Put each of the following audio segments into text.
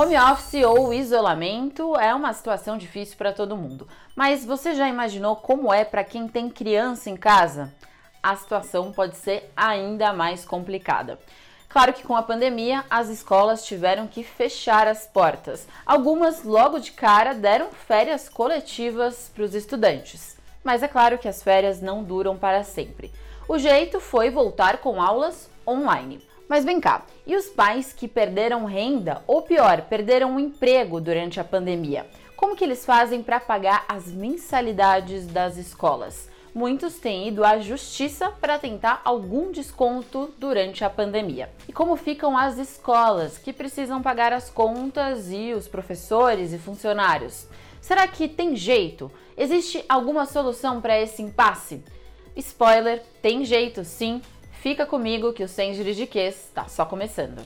Home office ou isolamento é uma situação difícil para todo mundo, mas você já imaginou como é para quem tem criança em casa? A situação pode ser ainda mais complicada. Claro que com a pandemia as escolas tiveram que fechar as portas. Algumas logo de cara deram férias coletivas para os estudantes. Mas é claro que as férias não duram para sempre. O jeito foi voltar com aulas online. Mas vem cá, e os pais que perderam renda, ou pior, perderam o emprego durante a pandemia? Como que eles fazem para pagar as mensalidades das escolas? Muitos têm ido à justiça para tentar algum desconto durante a pandemia. E como ficam as escolas que precisam pagar as contas e os professores e funcionários? Será que tem jeito? Existe alguma solução para esse impasse? Spoiler, tem jeito sim, Fica comigo que o Sem Juridiquês está só começando.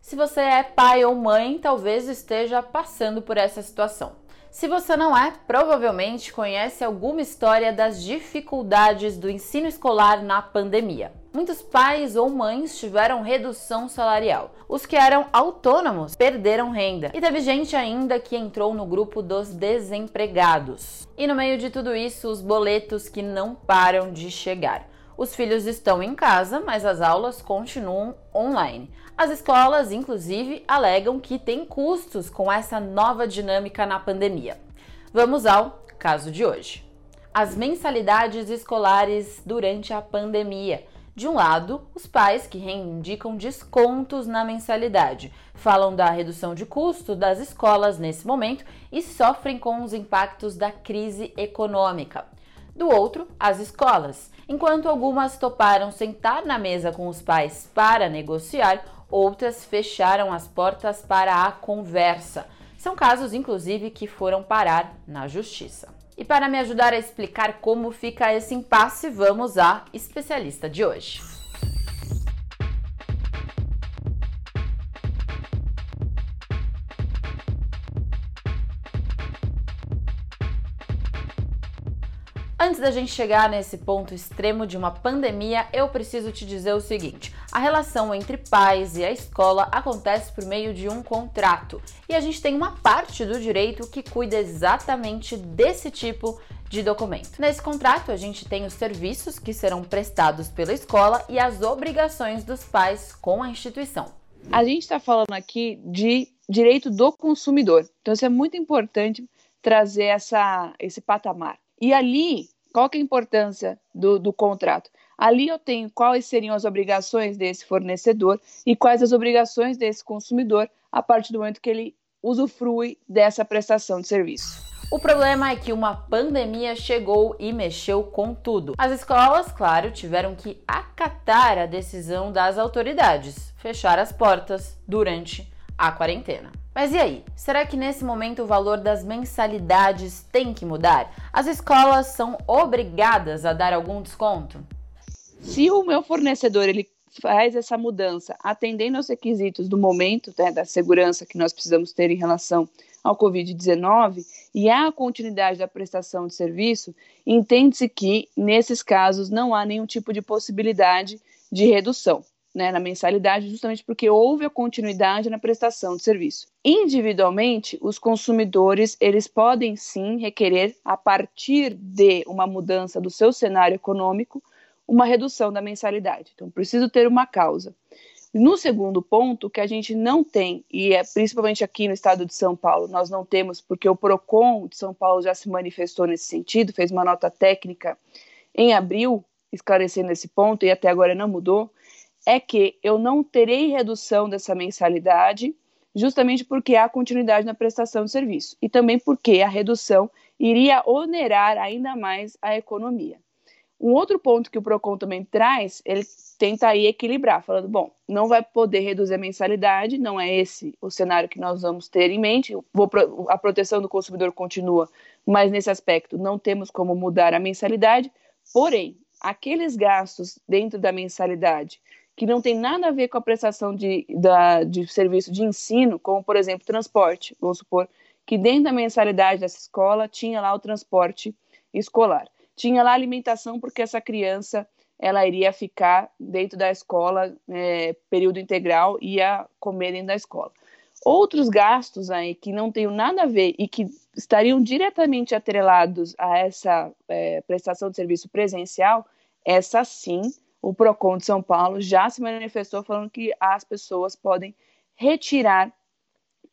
Se você é pai ou mãe, talvez esteja passando por essa situação. Se você não é, provavelmente conhece alguma história das dificuldades do ensino escolar na pandemia muitos pais ou mães tiveram redução salarial. Os que eram autônomos perderam renda. E teve gente ainda que entrou no grupo dos desempregados. E no meio de tudo isso, os boletos que não param de chegar. Os filhos estão em casa, mas as aulas continuam online. As escolas, inclusive, alegam que tem custos com essa nova dinâmica na pandemia. Vamos ao caso de hoje. As mensalidades escolares durante a pandemia. De um lado, os pais que reivindicam descontos na mensalidade, falam da redução de custo das escolas nesse momento e sofrem com os impactos da crise econômica. Do outro, as escolas. Enquanto algumas toparam sentar na mesa com os pais para negociar, outras fecharam as portas para a conversa. São casos, inclusive, que foram parar na justiça. E para me ajudar a explicar como fica esse impasse, vamos à especialista de hoje. Antes da gente chegar nesse ponto extremo de uma pandemia, eu preciso te dizer o seguinte: a relação entre pais e a escola acontece por meio de um contrato e a gente tem uma parte do direito que cuida exatamente desse tipo de documento. Nesse contrato, a gente tem os serviços que serão prestados pela escola e as obrigações dos pais com a instituição. A gente está falando aqui de direito do consumidor, então isso é muito importante trazer essa, esse patamar. E ali qual que é a importância do, do contrato? Ali eu tenho quais seriam as obrigações desse fornecedor e quais as obrigações desse consumidor a partir do momento que ele usufrui dessa prestação de serviço. O problema é que uma pandemia chegou e mexeu com tudo. As escolas, claro, tiveram que acatar a decisão das autoridades, fechar as portas durante a quarentena. Mas e aí? Será que nesse momento o valor das mensalidades tem que mudar? As escolas são obrigadas a dar algum desconto? Se o meu fornecedor ele faz essa mudança atendendo aos requisitos do momento, né, da segurança que nós precisamos ter em relação ao Covid-19 e a continuidade da prestação de serviço, entende-se que, nesses casos, não há nenhum tipo de possibilidade de redução né, na mensalidade, justamente porque houve a continuidade na prestação de serviço. Individualmente, os consumidores eles podem sim requerer, a partir de uma mudança do seu cenário econômico, uma redução da mensalidade. Então, preciso ter uma causa. No segundo ponto, que a gente não tem, e é principalmente aqui no estado de São Paulo, nós não temos, porque o PROCON de São Paulo já se manifestou nesse sentido, fez uma nota técnica em abril, esclarecendo esse ponto, e até agora não mudou, é que eu não terei redução dessa mensalidade, justamente porque há continuidade na prestação de serviço. E também porque a redução iria onerar ainda mais a economia. Um outro ponto que o Procon também traz, ele tenta aí equilibrar, falando, bom, não vai poder reduzir a mensalidade, não é esse o cenário que nós vamos ter em mente, a proteção do consumidor continua, mas nesse aspecto não temos como mudar a mensalidade, porém, aqueles gastos dentro da mensalidade que não tem nada a ver com a prestação de, da, de serviço de ensino, como, por exemplo, transporte. Vamos supor que dentro da mensalidade dessa escola tinha lá o transporte escolar. Tinha lá alimentação porque essa criança ela iria ficar dentro da escola é, período integral e ia comer dentro da escola. Outros gastos aí que não tenham nada a ver e que estariam diretamente atrelados a essa é, prestação de serviço presencial, essa sim, o PROCON de São Paulo já se manifestou falando que as pessoas podem retirar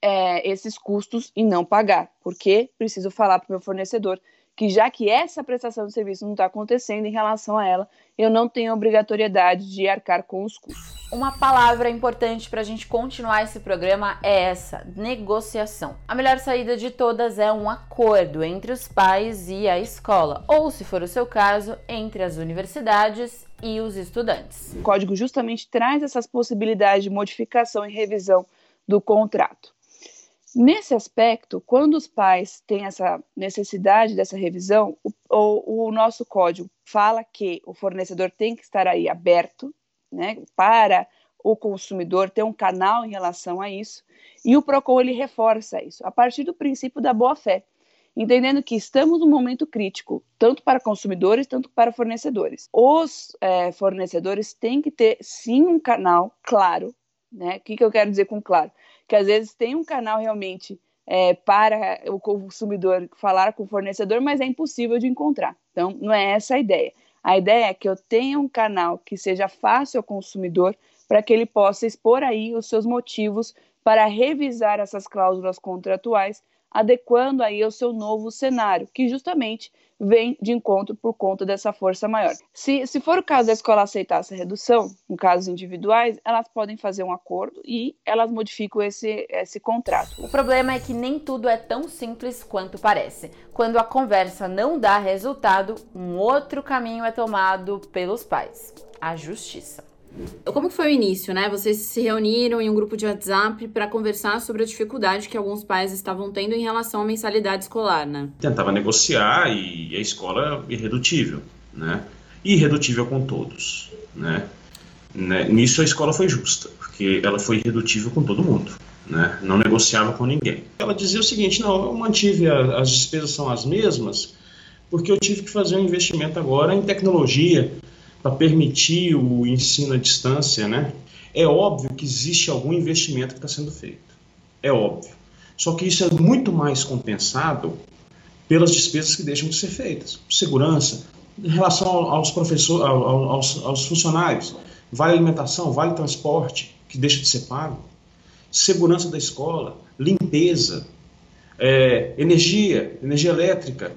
é, esses custos e não pagar, porque preciso falar para o meu fornecedor que já que essa prestação de serviço não está acontecendo em relação a ela, eu não tenho obrigatoriedade de arcar com os custos. Uma palavra importante para a gente continuar esse programa é essa: negociação. A melhor saída de todas é um acordo entre os pais e a escola, ou, se for o seu caso, entre as universidades e os estudantes. O código justamente traz essas possibilidades de modificação e revisão do contrato. Nesse aspecto, quando os pais têm essa necessidade dessa revisão, o, o, o, nosso código fala que o fornecedor tem que estar aí aberto né, para o consumidor ter um canal em relação a isso, e o PROCON ele reforça isso, a partir do princípio da boa-fé, entendendo que estamos num momento crítico, tanto para consumidores, tanto para fornecedores. Os é, fornecedores têm que ter, sim, um canal claro, né? O que, que eu quero dizer com claro? que às vezes tem um canal realmente é, para o consumidor falar com o fornecedor, mas é impossível de encontrar. Então, não é essa a ideia. A ideia é que eu tenha um canal que seja fácil ao consumidor para que ele possa expor aí os seus motivos para revisar essas cláusulas contratuais adequando aí ao seu novo cenário, que justamente vem de encontro por conta dessa força maior. Se, se for o caso da escola aceitar essa redução, em casos individuais, elas podem fazer um acordo e elas modificam esse, esse contrato. O problema é que nem tudo é tão simples quanto parece. Quando a conversa não dá resultado, um outro caminho é tomado pelos pais: a justiça. Como foi o início, né? Vocês se reuniram em um grupo de WhatsApp para conversar sobre a dificuldade que alguns pais estavam tendo em relação à mensalidade escolar, né? Tentava negociar e a escola irredutível, né? Irredutível com todos, né? né? Nisso a escola foi justa, porque ela foi irredutível com todo mundo, né? Não negociava com ninguém. Ela dizia o seguinte, não, eu mantive, a, as despesas são as mesmas, porque eu tive que fazer um investimento agora em tecnologia, para permitir o ensino à distância, né? É óbvio que existe algum investimento que está sendo feito. É óbvio. Só que isso é muito mais compensado pelas despesas que deixam de ser feitas. Segurança, em relação aos professores, aos, aos funcionários, vale alimentação, vale transporte, que deixa de ser pago, segurança da escola, limpeza, é, energia, energia elétrica,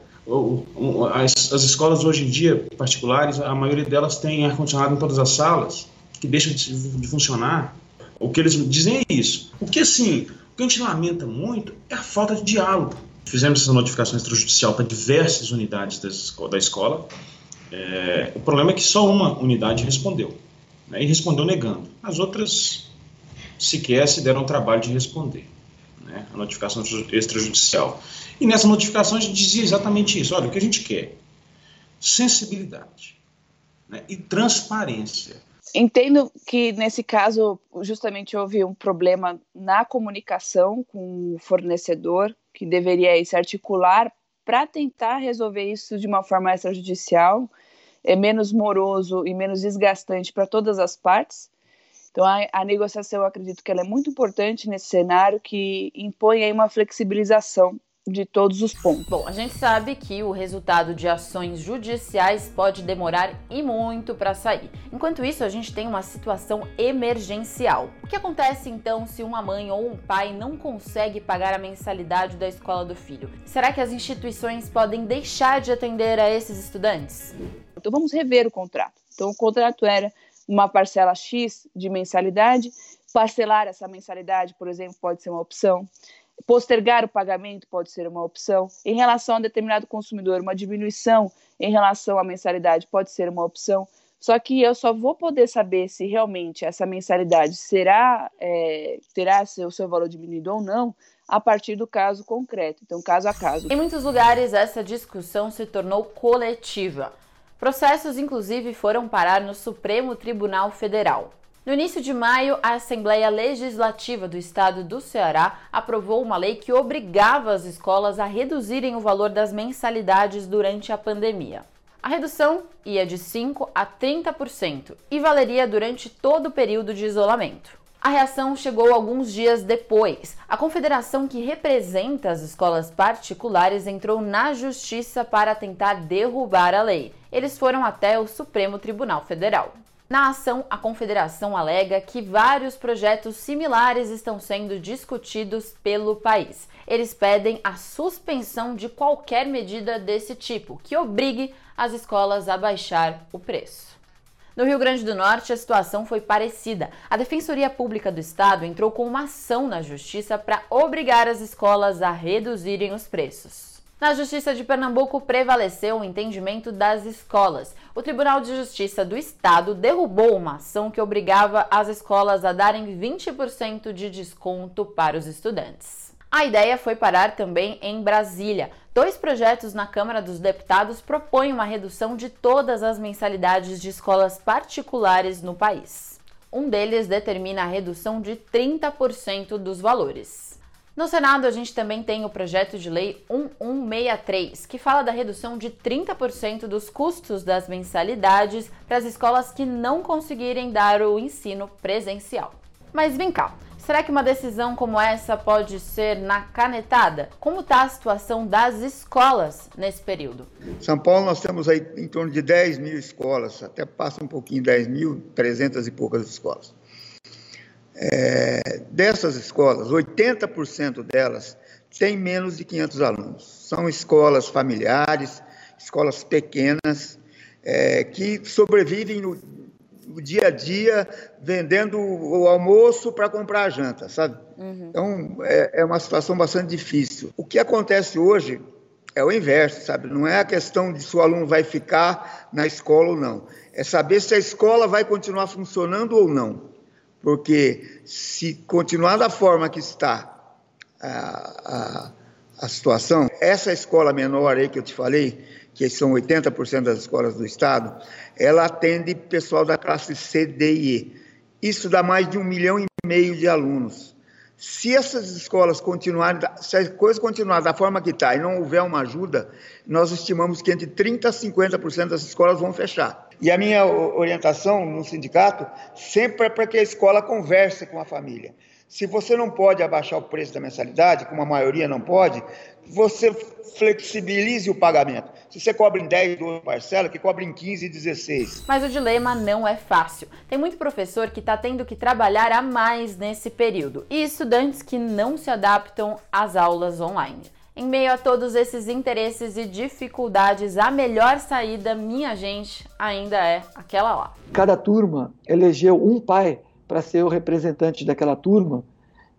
as, as escolas hoje em dia, particulares, a maioria delas tem ar-condicionado em todas as salas, que deixam de, de, funcionar. O que eles dizem é isso. O que, assim, o que a gente lamenta muito é a falta de diálogo. Fizemos essa notificação extrajudicial para diversas unidades da escola. É, o problema é que só uma unidade respondeu. Né, e respondeu negando. As outras sequer se deram o trabalho de responder. Né, a notificação extrajudicial. E nessa notificação a gente dizia exatamente isso. Olha, o que a gente quer? Sensibilidade né? e transparência. Entendo que nesse caso justamente houve um problema na comunicação com o fornecedor, que deveria se articular para tentar resolver isso de uma forma extrajudicial, é menos moroso e menos desgastante para todas as partes. Então, a, a, negociação, eu acredito que ela é muito importante nesse cenário que impõe aí uma flexibilização de todos os pontos. Bom, a gente sabe que o resultado de ações judiciais pode demorar e muito para sair. Enquanto isso, a gente tem uma situação emergencial. O que acontece então se uma mãe ou um pai não consegue pagar a mensalidade da escola do filho? Será que as instituições podem deixar de atender a esses estudantes? Então vamos rever o contrato. Então o contrato era uma parcela X de mensalidade, parcelar essa mensalidade, por exemplo, pode ser uma opção. Postergar o pagamento pode ser uma opção. Em relação a determinado consumidor, uma diminuição em relação à mensalidade pode ser uma opção. Só que eu só vou poder saber se realmente essa mensalidade será é, terá o seu valor diminuído ou não a partir do caso concreto, então caso a caso. Em muitos lugares essa discussão se tornou coletiva. Processos inclusive foram parar no Supremo Tribunal Federal. No início de maio, a Assembleia Legislativa do Estado do Ceará aprovou uma lei que obrigava as escolas a reduzirem o valor das mensalidades durante a pandemia. A redução ia de 5% a 30% e valeria durante todo o período de isolamento. A reação chegou alguns dias depois. A confederação que representa as escolas particulares entrou na justiça para tentar derrubar a lei. Eles foram até o Supremo Tribunal Federal. Na ação, a confederação alega que vários projetos similares estão sendo discutidos pelo país. Eles pedem a suspensão de qualquer medida desse tipo que obrigue as escolas a baixar o preço. No Rio Grande do Norte, a situação foi parecida. A Defensoria Pública do Estado entrou com uma ação na Justiça para obrigar as escolas a reduzirem os preços. Na Justiça de Pernambuco prevaleceu o entendimento das escolas. O Tribunal de Justiça do Estado derrubou uma ação que obrigava as escolas a darem 20% de desconto para os estudantes. A ideia foi parar também em Brasília. Dois projetos na Câmara dos Deputados propõem uma redução de todas as mensalidades de escolas particulares no país. Um deles determina a redução de 30% dos valores. No Senado, a gente também tem o projeto de lei 1163, que fala da redução de 30% dos custos das mensalidades para as escolas que não conseguirem dar o ensino presencial. Mas vem cá, será que uma decisão como essa pode ser na canetada? Como está a situação das escolas nesse período? São Paulo, nós temos aí em torno de 10 mil escolas, até passa um pouquinho, 10 mil, 300 e poucas escolas. É, dessas escolas, 80% delas têm menos de 500 alunos. São escolas familiares, escolas pequenas, é, que sobrevivem no, no, dia a dia vendendo o almoço para comprar a janta, sabe? Uhum. Então, é, é uma situação bastante difícil. O que acontece hoje é o inverso, sabe? Não é a questão de se o aluno vai ficar na escola ou não. É saber se a escola vai continuar funcionando ou não porque se continuar da forma que está a, a, a situação, essa escola menor aí que eu te falei, que são 80% das escolas do Estado, ela atende pessoal da classe C, D e E. Isso dá mais de um milhão e meio de alunos. Se essas escolas continuarem, se a coisa continuar da forma que está e não houver uma ajuda, nós estimamos que entre 30% a 50% das escolas vão fechar. E a minha orientação no sindicato sempre é para que a escola converse com a família. Se você não pode abaixar o preço da mensalidade, como a maioria não pode, você flexibilize o pagamento. Se você cobra em 10, 12 parcelas, que cobra em 15 e 16. Mas o dilema não é fácil. Tem muito professor que está tendo que trabalhar a mais nesse período e estudantes que não se adaptam às aulas online. Em meio a todos esses interesses e dificuldades, a melhor saída, minha gente, ainda é aquela lá. Cada turma elegeu um pai para ser o representante daquela turma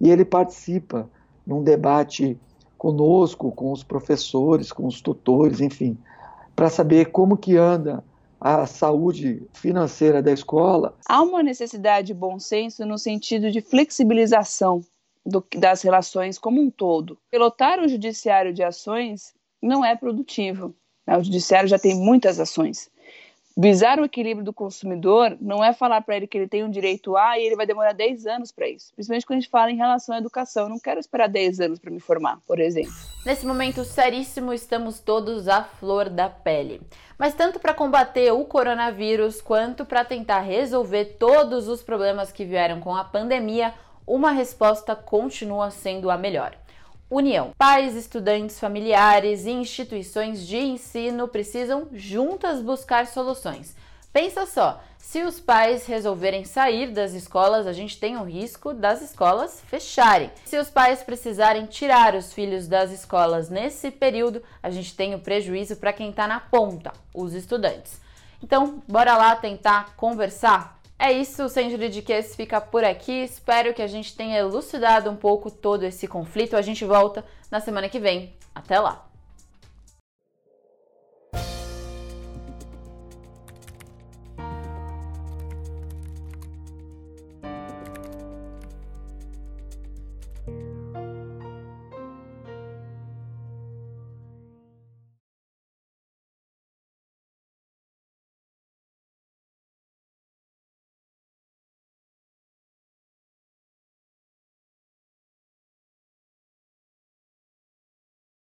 e ele participa num debate conosco, com os professores, com os tutores, enfim, para saber como que anda a saúde financeira da escola. Há uma necessidade de bom senso no sentido de flexibilização do, das relações como um todo. Pilotar o judiciário de ações não é produtivo. Né? O judiciário já tem muitas ações. Visar o equilíbrio do consumidor não é falar para ele que ele tem um direito A e ele vai demorar 10 anos para isso. Principalmente quando a gente fala em relação à educação. Eu não quero esperar 10 anos para me formar, por exemplo. Nesse momento seríssimo, estamos todos à flor da pele. Mas tanto para combater o coronavírus quanto para tentar resolver todos os problemas que vieram com a pandemia, uma resposta continua sendo a melhor. União. Pais, estudantes, familiares e instituições de ensino precisam juntas buscar soluções. Pensa só, se os pais resolverem sair das escolas, a gente tem o risco das escolas fecharem. Se os pais precisarem tirar os filhos das escolas nesse período, a gente tem o prejuízo para quem está na ponta, os estudantes. Então, bora lá tentar conversar é isso, Sem Juridiquês fica por aqui. Espero que a gente tenha elucidado um pouco todo esse conflito. A gente volta na semana que vem. Até lá!